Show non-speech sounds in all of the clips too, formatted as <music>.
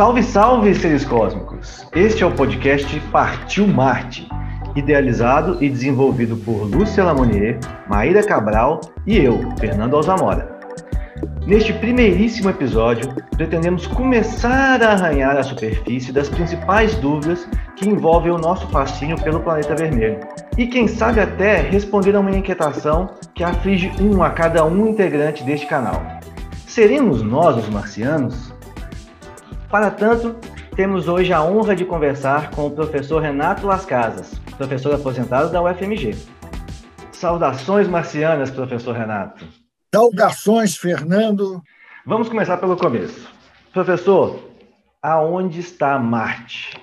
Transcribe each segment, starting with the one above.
Salve, salve, seres cósmicos! Este é o podcast Partiu Marte, idealizado e desenvolvido por Lúcia Lamonier, Maíra Cabral e eu, Fernando Alzamora. Neste primeiríssimo episódio, pretendemos começar a arranhar a superfície das principais dúvidas que envolvem o nosso fascínio pelo planeta vermelho. E quem sabe até responder a uma inquietação que aflige um a cada um integrante deste canal. Seremos nós os marcianos? Para tanto, temos hoje a honra de conversar com o professor Renato Las Casas, professor aposentado da UFMG. Saudações marcianas, professor Renato. Saudações, Fernando. Vamos começar pelo começo. Professor, aonde está Marte?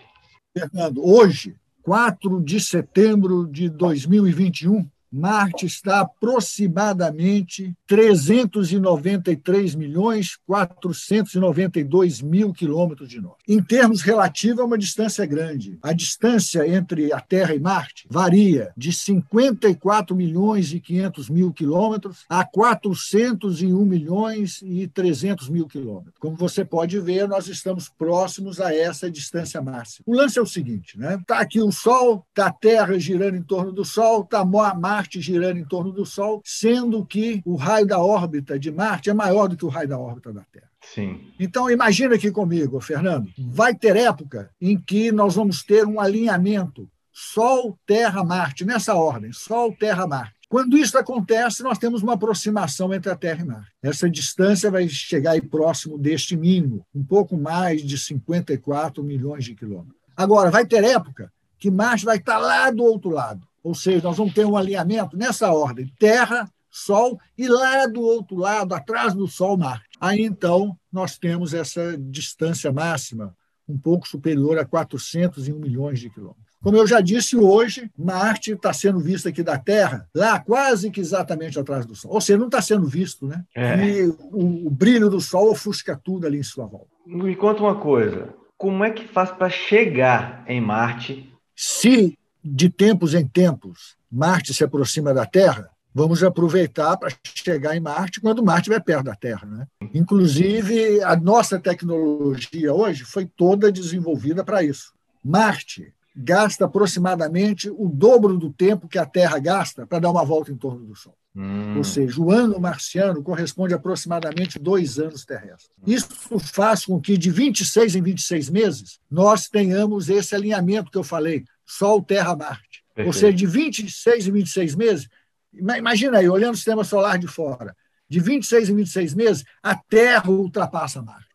Fernando, hoje, 4 de setembro de 2021, Marte está aproximadamente 393 milhões 492 mil quilômetros de nós. Em termos relativos, é uma distância grande. A distância entre a Terra e Marte varia de 54 milhões e 500 mil quilômetros a 401 milhões e 300 mil quilômetros. Como você pode ver, nós estamos próximos a essa distância máxima. O lance é o seguinte, né? Está aqui o Sol, está a Terra girando em torno do Sol, está Marte Marte girando em torno do Sol, sendo que o raio da órbita de Marte é maior do que o raio da órbita da Terra. Sim. Então, imagina aqui comigo, Fernando, vai ter época em que nós vamos ter um alinhamento Sol, Terra, Marte, nessa ordem, Sol, Terra, Marte. Quando isso acontece, nós temos uma aproximação entre a Terra e Marte. Essa distância vai chegar aí próximo deste mínimo, um pouco mais de 54 milhões de quilômetros. Agora, vai ter época que Marte vai estar lá do outro lado. Ou seja, nós vamos ter um alinhamento nessa ordem: Terra, Sol e lá do outro lado, atrás do Sol, Marte. Aí então nós temos essa distância máxima, um pouco superior a 401 milhões de quilômetros. Como eu já disse hoje, Marte está sendo visto aqui da Terra, lá quase que exatamente atrás do Sol. Ou seja, não está sendo visto, né? É. E o, o, brilho do Sol ofusca tudo ali em sua volta. Me conta uma coisa: como é que faz para chegar em Marte? Se de tempos em tempos, Marte se aproxima da Terra, vamos aproveitar para chegar em Marte quando Marte estiver perto da Terra. Né? Inclusive, a nossa tecnologia hoje foi toda desenvolvida para isso. Marte gasta aproximadamente o dobro do tempo que a Terra gasta para dar uma volta em torno do Sol. Hum. Ou seja, o ano marciano corresponde a aproximadamente dois anos terrestres. Isso faz com que, de 26 em 26 meses, nós tenhamos esse alinhamento que eu falei, Sol, Terra, Marte. Perfeito. Ou seja, de 26 em 26 meses, imagina aí, olhando o sistema solar de fora, de 26 em 26 meses, a Terra ultrapassa Marte.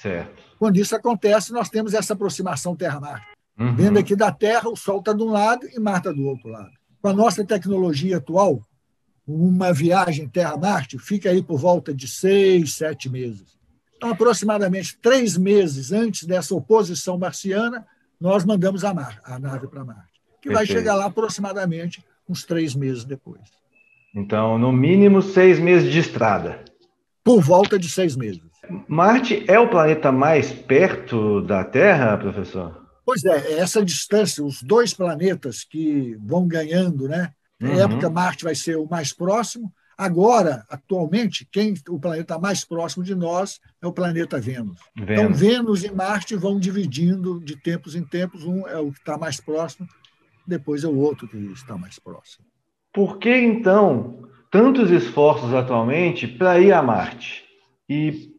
Certo. Quando isso acontece, nós temos essa aproximação Terra-Marte. Uhum. Vendo aqui da Terra, o Sol está de um lado e Marte está do outro lado. Com a nossa tecnologia atual, uma viagem Terra-Marte fica aí por volta de seis, sete meses. Então, aproximadamente três meses antes dessa oposição marciana, nós mandamos a, mar, a nave para Marte, que Perfeito. vai chegar lá aproximadamente uns três meses depois. Então, no mínimo seis meses de estrada. Por volta de seis meses. Marte é o planeta mais perto da Terra, professor? Pois é, essa distância, os dois planetas que vão ganhando, né? Na uhum. época, Marte vai ser o mais próximo, Agora, atualmente, quem o planeta mais próximo de nós é o planeta Vênus. Vênus. Então, Vênus e Marte vão dividindo de tempos em tempos. Um é o que está mais próximo, depois é o outro que está mais próximo. Por que, então, tantos esforços atualmente para ir a Marte? E,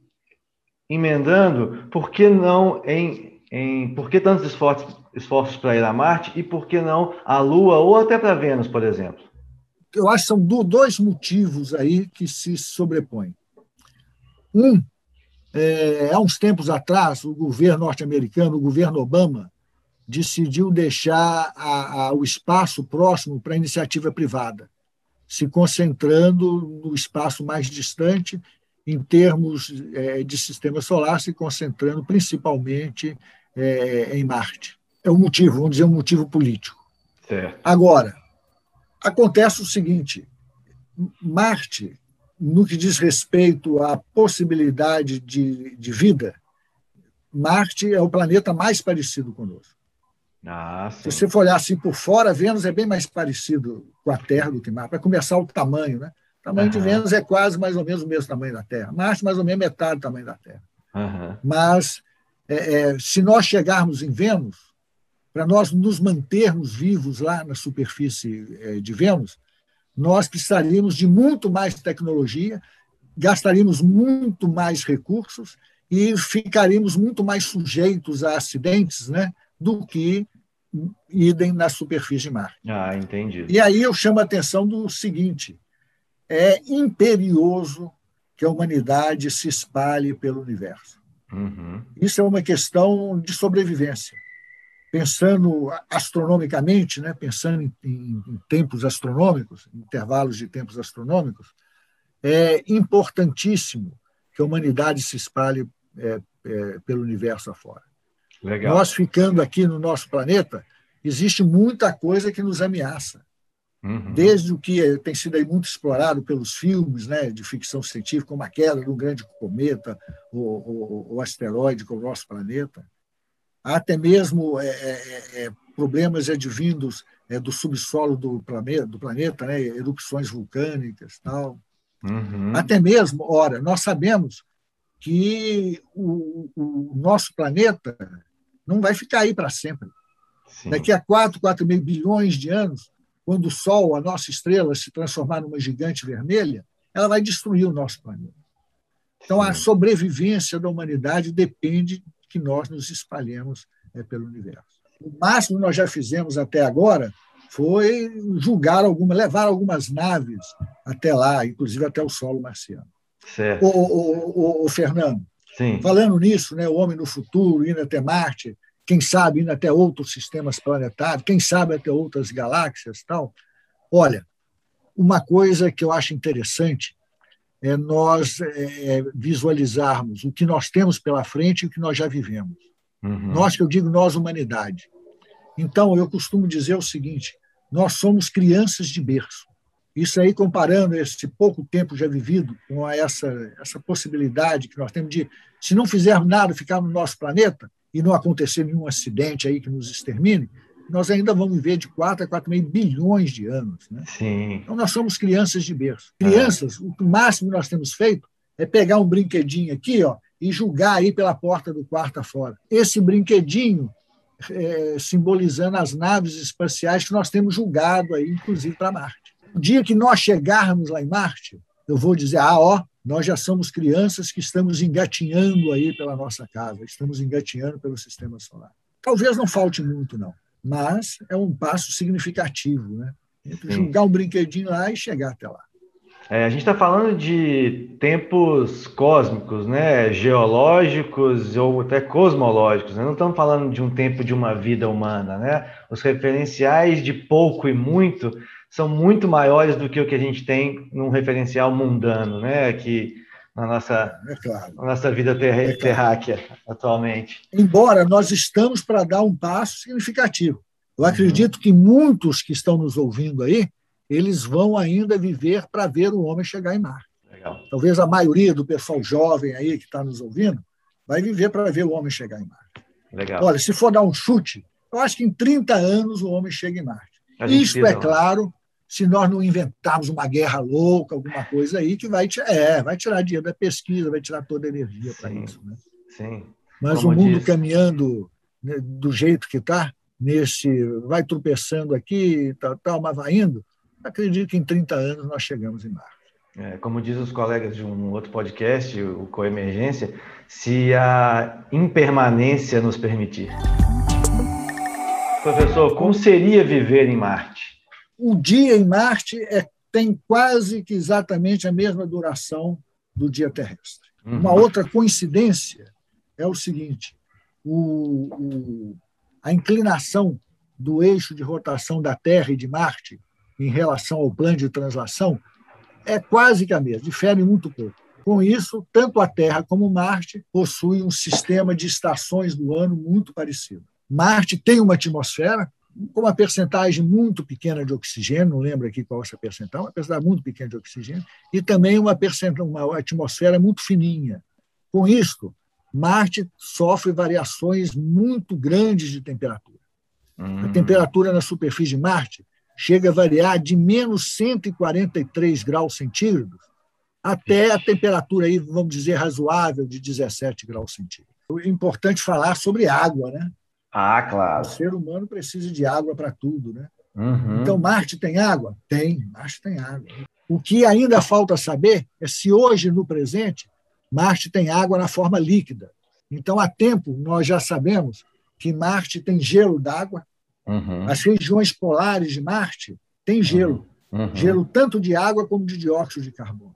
emendando, por que não em, em por que tantos esforços, esforços para ir a Marte e por que não a Lua ou até para Vênus, por exemplo? Eu acho que são dois motivos aí que se sobrepõem. Um, é, há uns tempos atrás, o governo norte-americano, o governo Obama, decidiu deixar a, a, o espaço próximo para a iniciativa privada, se concentrando no espaço mais distante, em termos é, de sistema solar, se concentrando principalmente é, em Marte. É um motivo, vamos dizer, um motivo político. Certo. Agora, Acontece o seguinte: Marte, no que diz respeito à possibilidade de, de vida, Marte é o planeta mais parecido conosco. Ah, Se você for olhar assim por fora, Vênus é bem mais parecido com a Terra do que Marte. Para começar, o tamanho. Né? O tamanho uhum. de Vênus é quase mais ou menos o mesmo tamanho da Terra. Marte, mais ou menos metade do tamanho da Terra. Uhum. Mas é, é, se nós chegarmos em Vênus, para nós nos mantermos vivos lá na superfície é, de Vênus, nós precisaríamos de muito mais tecnologia, gastaríamos muito mais recursos e ficaríamos muito mais sujeitos a acidentes né, do que idem na superfície de mar. Ah, entendi. E aí eu chamo a atenção do seguinte: é imperioso que a humanidade se espalhe pelo universo. Uhum. Isso é uma questão de sobrevivência. Pensando astronomicamente, né, pensando em, em, em tempos astronômicos, intervalos de tempos astronômicos, é importantíssimo que a humanidade se espalhe é, é, pelo universo afora. Legal. Nós ficando aqui no nosso planeta, existe muita coisa que nos ameaça. Uhum. Desde o que tem sido aí muito explorado pelos filmes né, de ficção científica, como a queda de um grande cometa ou, ou, ou asteroide com o nosso planeta, até mesmo é, é, é, problemas advindos é, do subsolo do planeta, do planeta né, erupções vulcânicas tal. Uhum. Até mesmo, ora, nós sabemos que o, o nosso planeta não vai ficar aí para sempre. Sim. Daqui a 4, 4,5 bilhões de anos, quando o Sol, a nossa estrela, se transformar numa gigante vermelha, ela vai destruir o nosso planeta. Então, a sobrevivência da humanidade depende que nós nos espalhemos é, pelo universo. O máximo que nós já fizemos até agora foi julgar alguma, levar algumas naves até lá, inclusive até o solo marciano. Certo. O, o, o, o Fernando, Sim. Falando nisso, né, o homem no futuro, indo até Marte, quem sabe indo até outros sistemas planetários, quem sabe até outras galáxias tal. Olha, uma coisa que eu acho interessante nós é, visualizarmos o que nós temos pela frente e o que nós já vivemos. Uhum. Nós, que eu digo nós, humanidade. Então, eu costumo dizer o seguinte: nós somos crianças de berço. Isso aí, comparando esse pouco tempo já vivido com essa, essa possibilidade que nós temos de, se não fizermos nada, ficar no nosso planeta e não acontecer nenhum acidente aí que nos extermine, nós ainda vamos viver de 4 a 4,5 bilhões de anos. Né? Sim. Então, nós somos crianças de berço. Crianças, é. o máximo que nós temos feito é pegar um brinquedinho aqui ó, e julgar aí pela porta do quarto afora. Esse brinquedinho é, simbolizando as naves espaciais que nós temos julgado aí, inclusive para Marte. O dia que nós chegarmos lá em Marte, eu vou dizer: ah, ó, nós já somos crianças que estamos engatinhando aí pela nossa casa, estamos engatinhando pelo sistema solar. Talvez não falte muito, não, mas é um passo significativo, né? Entre jogar um brinquedinho lá e chegar até lá. É, a gente está falando de tempos cósmicos, né? geológicos ou até cosmológicos. Né? Não estamos falando de um tempo de uma vida humana. Né? Os referenciais de pouco e muito são muito maiores do que o que a gente tem num referencial mundano, né? Aqui na nossa, é claro. na nossa vida ter, é claro. terráquea atualmente. Embora nós estamos para dar um passo significativo. Eu uhum. acredito que muitos que estão nos ouvindo aí, eles vão ainda viver para ver o homem chegar em Marte. Legal. Talvez a maioria do pessoal jovem aí que está nos ouvindo vai viver para ver o homem chegar em Marte. Legal. Olha, se for dar um chute, eu acho que em 30 anos o homem chega em Marte. Isso é claro se nós não inventarmos uma guerra louca, alguma coisa aí, que vai, é, vai tirar dinheiro da pesquisa, vai tirar toda a energia para isso. Né? Sim. Mas Como o mundo caminhando né, do jeito que está, nesse vai tropeçando aqui, tal, tal, mas vai indo, acredito que em 30 anos nós chegamos em Marte. É, como diz os colegas de um outro podcast, o Coemergência, se a impermanência nos permitir. Professor, como seria viver em Marte? O dia em Marte é, tem quase que exatamente a mesma duração do dia terrestre. Uhum. Uma outra coincidência é o seguinte: o, o, a inclinação do eixo de rotação da Terra e de Marte em relação ao plano de translação é quase que a mesma, difere muito pouco. Com isso, tanto a Terra como Marte possuem um sistema de estações do ano muito parecido. Marte tem uma atmosfera, com uma percentagem muito pequena de oxigênio, não lembro aqui qual é essa percentagem, uma percentagem muito pequena de oxigênio, e também uma, uma atmosfera muito fininha. Com isto, Marte sofre variações muito grandes de temperatura. Hum. A temperatura na superfície de Marte chega a variar de menos 143 graus centígrados até a temperatura aí, vamos dizer, razoável de 17 graus centígrados. É importante falar sobre água, né? Ah, claro. O ser humano precisa de água para tudo, né? Uhum. Então, Marte tem água? Tem, Marte tem água. O que ainda falta saber é se hoje, no presente, Marte tem água na forma líquida. Então, há tempo, nós já sabemos que Marte tem gelo d'água. Uhum. As regiões polares de Marte têm gelo. Uhum. Gelo tanto de água como de dióxido de carbono.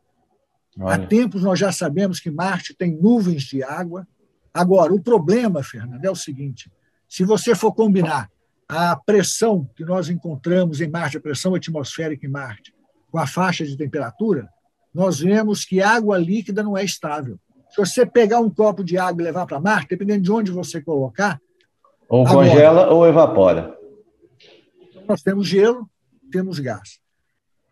Há Olha. tempos nós já sabemos que Marte tem nuvens de água. Agora, o problema, Fernando, é o seguinte: se você for combinar a pressão que nós encontramos em Marte, a pressão atmosférica em Marte, com a faixa de temperatura, nós vemos que água líquida não é estável. Se você pegar um copo de água e levar para Marte, dependendo de onde você colocar, Ou congela ou evapora. nós temos gelo, temos gás.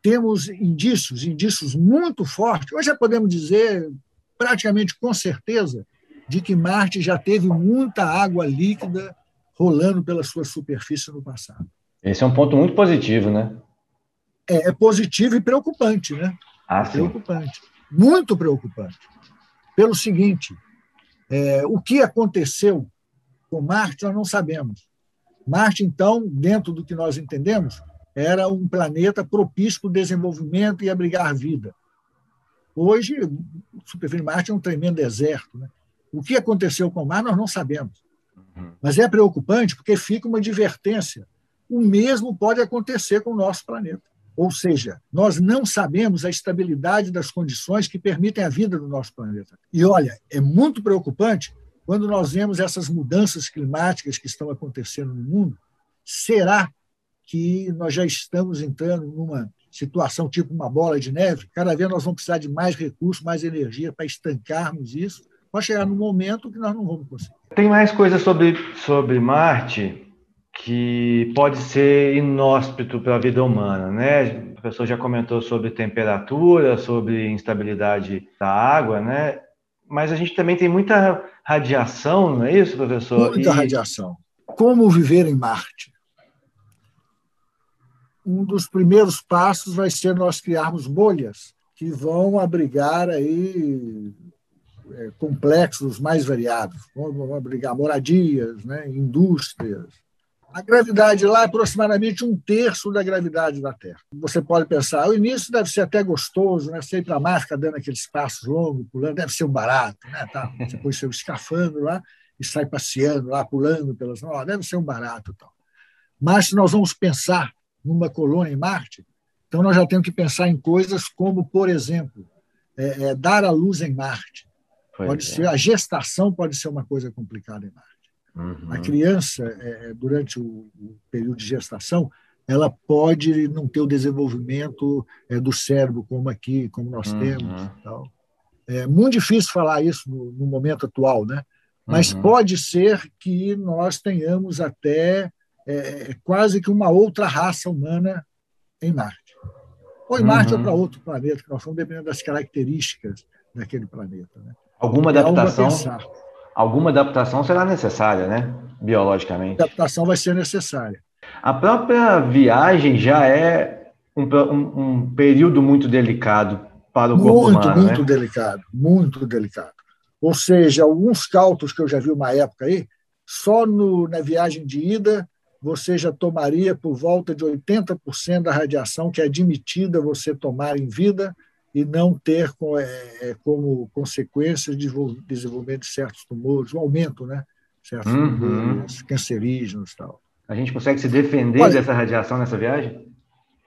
Temos indícios, indícios muito fortes. Hoje já podemos dizer, praticamente com certeza, de que Marte já teve muita água líquida rolando pela sua superfície no passado. Esse é um ponto muito positivo, né? É, é positivo e preocupante, né? Ah, sim. Preocupante. Muito preocupante. Pelo seguinte, é, o que aconteceu com Marte nós não sabemos. Marte, então, dentro do que nós entendemos, era um planeta propício para o desenvolvimento e abrigar vida. Hoje, o superfície de Marte é um tremendo deserto. Né? O que aconteceu com Marte nós não sabemos. Uhum. Mas é preocupante porque fica uma advertência. O mesmo pode acontecer com o nosso planeta. Ou seja, nós não sabemos a estabilidade das condições que permitem a vida do nosso planeta. E olha, é muito preocupante quando nós vemos essas mudanças climáticas que estão acontecendo no mundo. Será que nós já estamos entrando numa situação tipo uma bola de neve? Cada vez nós vamos precisar de mais recursos, mais energia para estancarmos isso. Pode chegar num momento que nós não vamos conseguir. Tem mais coisas sobre, sobre Marte que pode ser inóspito para a vida humana, né? O professor já comentou sobre temperatura, sobre instabilidade da água, né? Mas a gente também tem muita radiação, não é isso, professor? Muita E- radiação. Como viver em Marte? Um dos primeiros passos vai ser nós criarmos bolhas que vão abrigar aí é, complexos mais variados, vão abrigar moradias, né, indústrias. A gravidade lá é aproximadamente um terço da gravidade da Terra. Você pode pensar, o início deve ser até gostoso, né? Você ir para mar, ficar dando aqueles passos longos, pulando, deve ser um barato, né? Tá? <laughs> Você põe seu escafandro lá e sai passeando lá, pulando pelas. Ó, deve ser um barato tal. Mas se nós vamos pensar numa colônia em Marte, então nós já temos que pensar em coisas como, por exemplo, é, é, dar à luz em Marte. Pois Pode é. ser a gestação pode ser uma coisa complicada em Marte. Uhum. A criança, é, durante o, o período de gestação, ela pode não ter o desenvolvimento é, do cérebro como aqui, como nós Uhum. temos. Tal. É muito difícil falar isso no, no momento atual, né? Mas Uhum. pode ser que nós tenhamos até é, quase que uma outra raça humana em Marte. Ou em Marte Uhum. ou para outro planeta, que nós vamos dependendo das características daquele planeta. Né? Alguma a adaptação, alguma adaptação será necessária, né? A Biologicamente. adaptação vai ser necessária. A própria viagem já é um, um- um período muito delicado para o corpo muito, humano, muito né? delicado, muito delicado. Ou seja, alguns cálculos que eu já vi uma época aí, só no, na viagem de ida você já tomaria por volta de 80% da radiação que é admitida você tomar em vida e não ter é, é, como consequência de desenvol- desenvolvimento de certos tumores, o aumento, né? Certos Uhum. tumores cancerígenos e tal. A gente consegue se defender Olha- dessa radiação nessa viagem?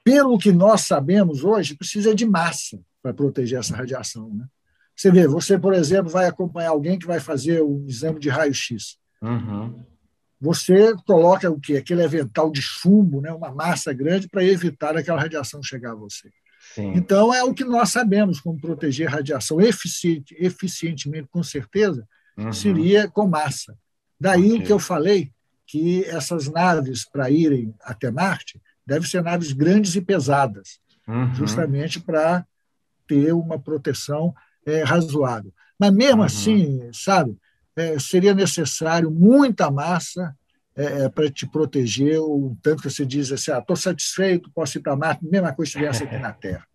pelo que nós sabemos hoje, precisa de massa para proteger essa radiação. Né? Você vê, você, por exemplo, vai acompanhar alguém que vai fazer um exame de raio-x. Uhum. Você coloca o quê? Aquele avental de chumbo, né? uma massa grande, para evitar aquela radiação chegar a você. Sim. Então, é o que nós sabemos como proteger radiação eficiente, eficientemente, com certeza, Uhum. seria com massa. Daí Ok. o que eu falei, que essas naves, para irem até Marte, devem ser naves grandes e pesadas Uhum. justamente para ter uma proteção é, razoável. Mas mesmo Uhum. assim, sabe, é, seria necessário muita massa é, para te proteger, o tanto que você diz assim, estou satisfeito, posso ir para Marte, mesma coisa se estivesse aqui na <laughs> Terra.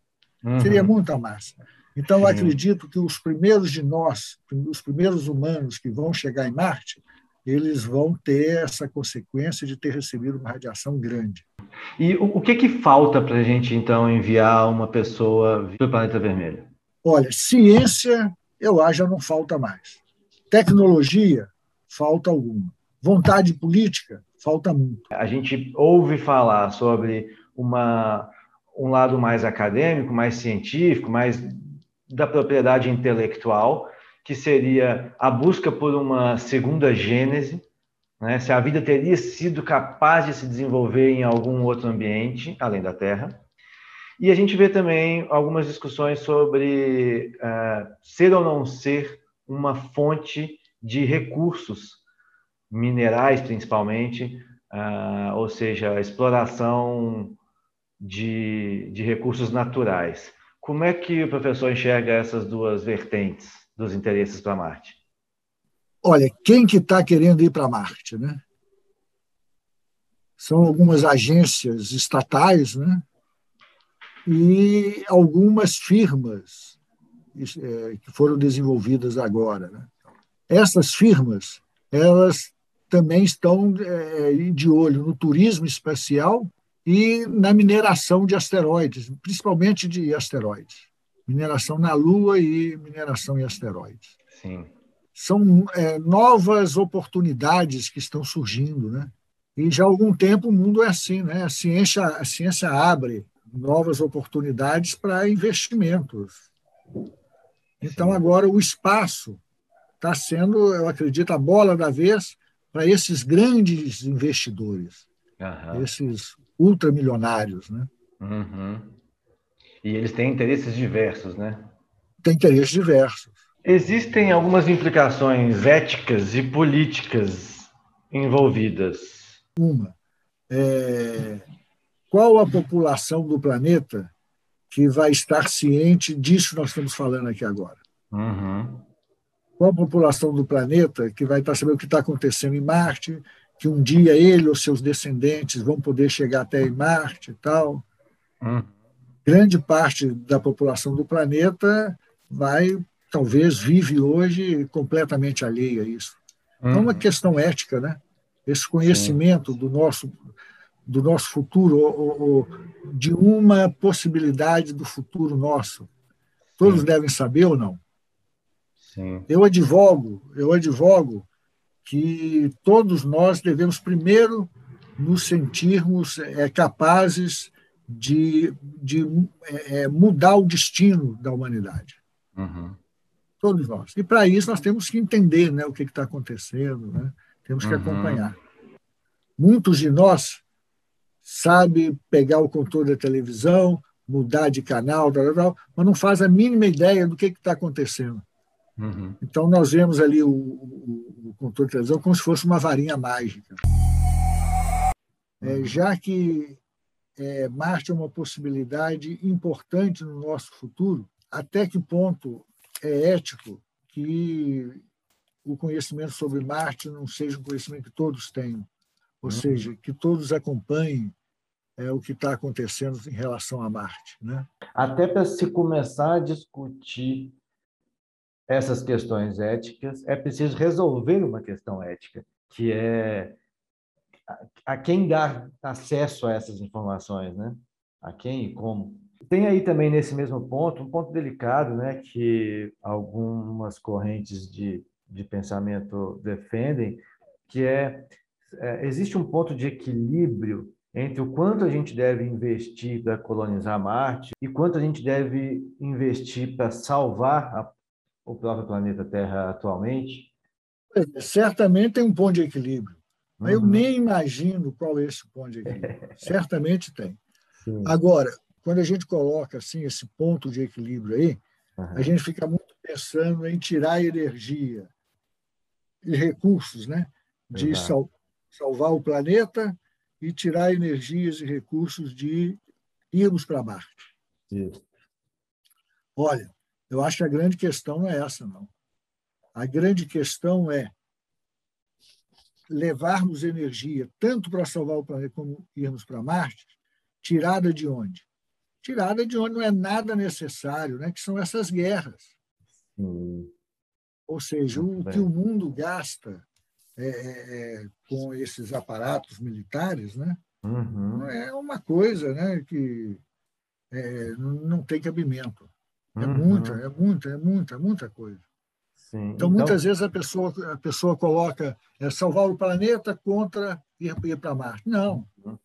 Uhum. Seria muita massa. Então, eu acredito que os primeiros de nós, os primeiros humanos que vão chegar em Marte, eles vão ter essa consequência de ter recebido uma radiação grande. E o, que, que falta para a gente, então, enviar uma pessoa para o planeta vermelho? Olha, ciência, eu acho, já não falta mais. Tecnologia, falta alguma. Vontade política, falta muito. A gente ouve falar sobre uma, um lado mais acadêmico, mais científico, mais da propriedade intelectual, que seria a busca por uma segunda gênese, né? se a vida teria sido capaz de se desenvolver em algum outro ambiente além da Terra. E a gente vê também algumas discussões sobre uh, ser ou não ser uma fonte de recursos minerais, principalmente, uh, ou seja, a exploração de, de recursos naturais. Como é que o professor enxerga essas duas vertentes dos interesses para Marte? Olha, quem que está querendo ir para Marte, né? São algumas agências estatais, né? E algumas firmas é, que foram desenvolvidas agora. Né? Essas firmas, elas também estão é, de olho no turismo espacial e na mineração de asteroides, principalmente de asteroides. Mineração na Lua e mineração em asteroides. Sim. São é, novas oportunidades que estão surgindo, né? E já há algum tempo o mundo é assim, né? A ciência, a ciência abre novas oportunidades para investimentos. Então, agora o espaço está sendo, eu acredito, a bola da vez para esses grandes investidores, uhum. esses ultramilionários. Né? Uhum. E eles têm interesses diversos, né? Tem interesses diversos. Existem algumas implicações éticas e políticas envolvidas. Uma, é, qual a população do planeta que vai estar ciente disso que nós estamos falando aqui agora? Uhum. Qual a população do planeta que vai estar sabendo o que está acontecendo em Marte, que um dia ele ou seus descendentes vão poder chegar até em Marte e tal. Hum. Grande parte da população do planeta vai, talvez, vive hoje completamente alheia a isso. Hum. É uma uhum. questão ética, né? Esse conhecimento do nosso do nosso futuro, ou, ou, de uma possibilidade do futuro nosso. Todos Sim. devem saber ou não? Sim. Eu advogo, eu advogo que todos nós devemos primeiro nos sentirmos é, capazes de, de é, mudar o destino da humanidade. Uhum. Todos nós. E para isso nós temos que entender né, o que está acontecendo, né? temos que uhum. acompanhar. Muitos de nós sabem pegar o controle da televisão, mudar de canal, tal, tal, mas não faz a mínima ideia do que está acontecendo. Uhum. Então, nós vemos ali o, o, o, controle de televisão como se fosse uma varinha mágica. É, uhum. já que é, Marte é uma possibilidade importante no nosso futuro, até que ponto é ético que o conhecimento sobre Marte não seja um conhecimento que todos tenham, ou uhum. seja, que todos acompanhem é, o que está acontecendo em relação a Marte. Né? Até para se começar a discutir essas questões éticas, é preciso resolver uma questão ética, que é a quem dar acesso a essas informações, né? A quem e como. Tem aí também nesse mesmo ponto um ponto delicado, né, que algumas correntes de, de pensamento defendem, que é, é existe um ponto de equilíbrio entre o quanto a gente deve investir para colonizar Marte e quanto a gente deve investir para salvar a o próprio planeta Terra atualmente? Certamente tem um ponto de equilíbrio. Uhum. Eu nem imagino qual é esse ponto de equilíbrio. <laughs> Certamente tem. Sim. Agora, quando a gente coloca assim esse ponto de equilíbrio aí, uhum. a gente fica muito pensando em tirar energia e recursos, né, de sal, salvar o planeta e tirar energias e recursos de irmos para Marte. Isso. Olha, eu acho que a grande questão não é essa, não. A grande questão é levarmos energia tanto para salvar o planeta como irmos para Marte, tirada de onde? tirada de onde não é nada necessário, né? que são essas guerras. Ou seja, o que o mundo gasta é, é, é, com esses aparatos militares né? Uhum. é uma coisa né? que é, não tem cabimento. É uhum. muita, é muita, é muita, muita coisa. Sim. Então, então, muitas vezes a pessoa, a pessoa coloca é, salvar o planeta contra ir, ir para Marte. Não. Uhum.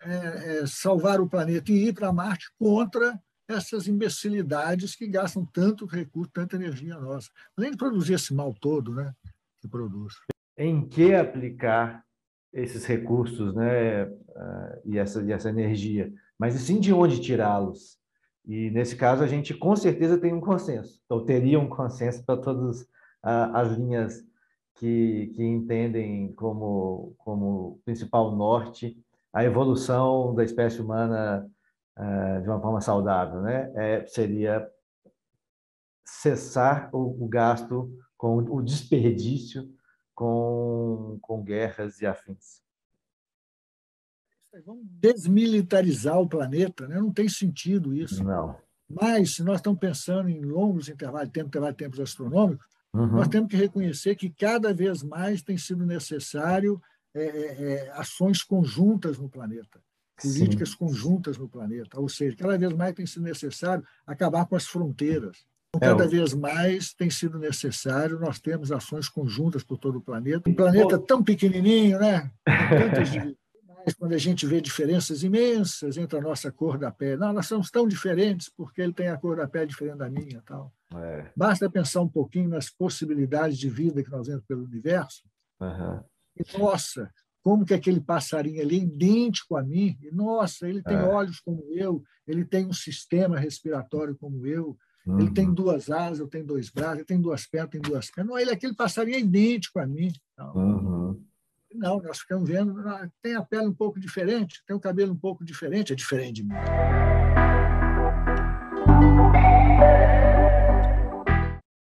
É, é, salvar o planeta e ir para Marte contra essas imbecilidades que gastam tanto recurso, tanta energia nossa. Além de produzir esse mal todo né, que produz. Em que aplicar esses recursos né, uh, e, essa, e essa energia? Mas sim de onde tirá-los? E, nesse caso, a gente com certeza tem um consenso. Então, teria um consenso para todas as linhas que, que entendem como, como principal norte a evolução da espécie humana uh, de uma forma saudável. Né? É, seria cessar o, o, gasto com o desperdício com, com guerras e afins. Vamos desmilitarizar o planeta, né? não tem sentido isso. Não. Mas, se nós estamos pensando em longos intervalos de tempo, intervalos de tempos astronômicos, uhum. nós temos que reconhecer que cada vez mais tem sido necessário é, é, é ações conjuntas no planeta, políticas Sim. conjuntas no planeta. Ou seja, cada vez mais tem sido necessário acabar com as fronteiras. Então, cada é, vez mais tem sido necessário nós termos ações conjuntas por todo o planeta. Um planeta tão pequenininho, né? Tantas <laughs> quando a gente vê diferenças imensas entre a nossa cor da pele. Não, nós somos tão diferentes porque ele tem a cor da pele diferente da minha. Tal. É. Basta pensar um pouquinho nas possibilidades de vida que nós vemos pelo universo. Uhum. E, nossa, como que aquele passarinho ali é idêntico a mim? E, nossa, ele tem é. olhos como eu, ele tem um sistema respiratório como eu, uhum. ele tem uhum. duas asas, eu tenho dois braços, ele tem duas pernas, tem duas pernas. Não, ele, aquele passarinho é idêntico a mim. Uhum. Não, nós ficamos vendo, tem a pele um pouco diferente, tem o cabelo um pouco diferente, é diferente de mim.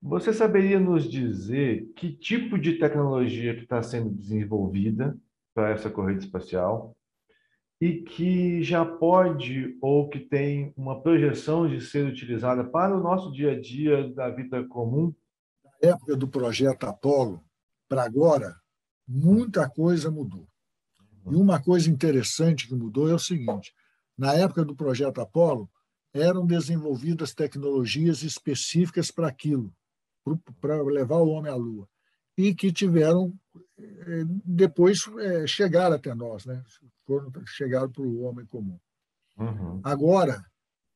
Você saberia nos dizer que tipo de tecnologia que está sendo desenvolvida para essa corrida espacial e que já pode ou que tem uma projeção de ser utilizada para o nosso dia a dia da vida comum? Na época do projeto Apollo para agora, muita coisa mudou. E uma coisa interessante que mudou é o seguinte: na época do projeto Apollo, eram desenvolvidas tecnologias específicas para aquilo, para levar o homem à Lua, e que tiveram eh, depois é, chegar até nós, né? Foram chegaram para o homem comum. Uhum. Agora,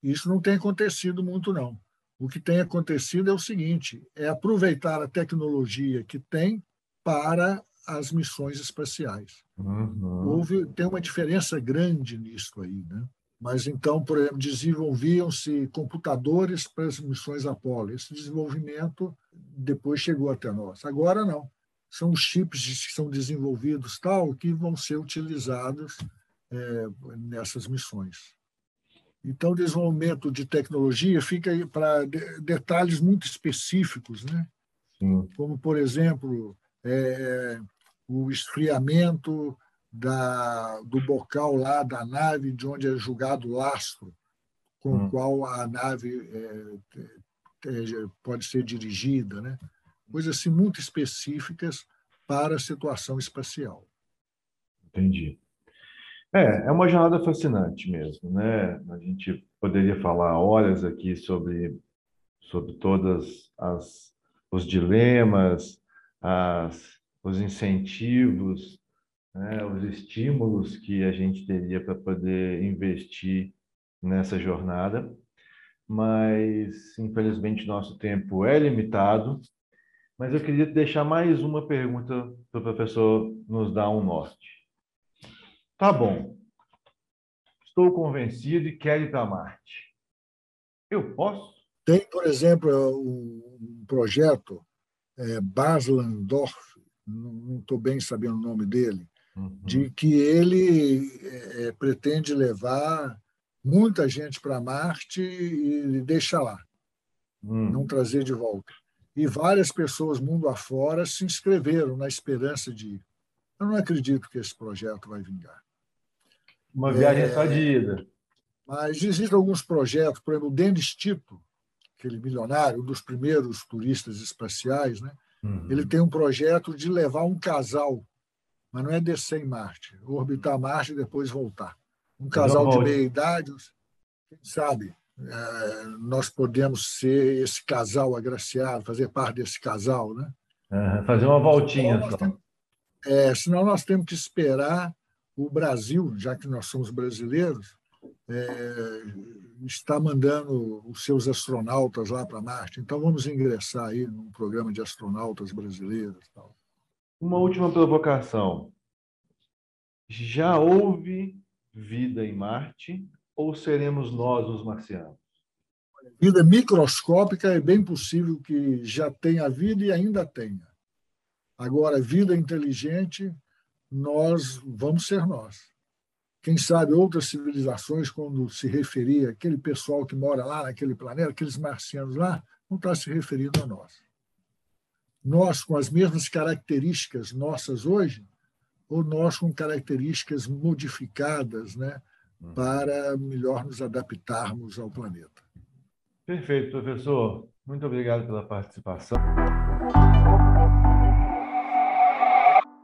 isso não tem acontecido muito não. O que tem acontecido é o seguinte: é aproveitar a tecnologia que tem para as missões espaciais. Uhum. Houve, tem uma diferença grande nisso aí, né? Mas então, por exemplo, desenvolviam-se computadores para as missões Apollo. Esse desenvolvimento depois chegou até nós. Agora não. São os chips que são desenvolvidos tal que vão ser utilizados é, nessas missões. Então, o desenvolvimento de tecnologia fica para detalhes muito específicos, né? Sim. Como, por exemplo, é, o esfriamento da, do bocal lá da nave de onde é julgado o lastro com hum. o qual a nave é, é, pode ser dirigida, né? coisas assim, muito específicas para a situação espacial. Entendi. É, é uma jornada fascinante mesmo, né? A gente poderia falar horas aqui sobre sobre todas as os dilemas, as os incentivos, né, os estímulos que a gente teria para poder investir nessa jornada, mas infelizmente nosso tempo é limitado. Mas eu queria deixar mais uma pergunta para o professor nos dar um norte. Tá bom, estou convencido e quero ir para Marte. Eu posso? Tem, por exemplo, um projeto é, Baslandorf, não estou bem sabendo o nome dele, uhum. de que ele é, pretende levar muita gente para Marte e deixar lá, uhum. não trazer de volta. E várias pessoas mundo afora se inscreveram na esperança de ir. Eu não acredito que esse projeto vai vingar. Uma viagem é, só de ida. Mas existem alguns projetos, por exemplo, o Denis Tito, aquele milionário, um dos primeiros turistas espaciais, né? Uhum. ele tem um projeto de levar um casal, mas não é descer em Marte, orbitar Marte e depois voltar. Um casal de meia idade, quem sabe, é, nós podemos ser esse casal agraciado, fazer parte desse casal, né? Uhum. Fazer uma voltinha senão só. é, senão nós temos que esperar o Brasil, já que nós somos brasileiros, é, está mandando os seus astronautas lá para Marte. Então, vamos ingressar aí num programa de astronautas brasileiros. Tal. Uma última provocação. Já houve vida em Marte ou seremos nós os marcianos? Vida microscópica é bem possível que já tenha vida e ainda tenha. Agora, vida inteligente, nós vamos ser nós. Quem sabe outras civilizações, quando se referia aquele pessoal que mora lá naquele planeta, aqueles marcianos lá, não está se referindo a nós. Nós, com as mesmas características nossas hoje, ou nós com características modificadas, né, uhum. para melhor nos adaptarmos ao planeta. Perfeito, professor. Muito obrigado pela participação.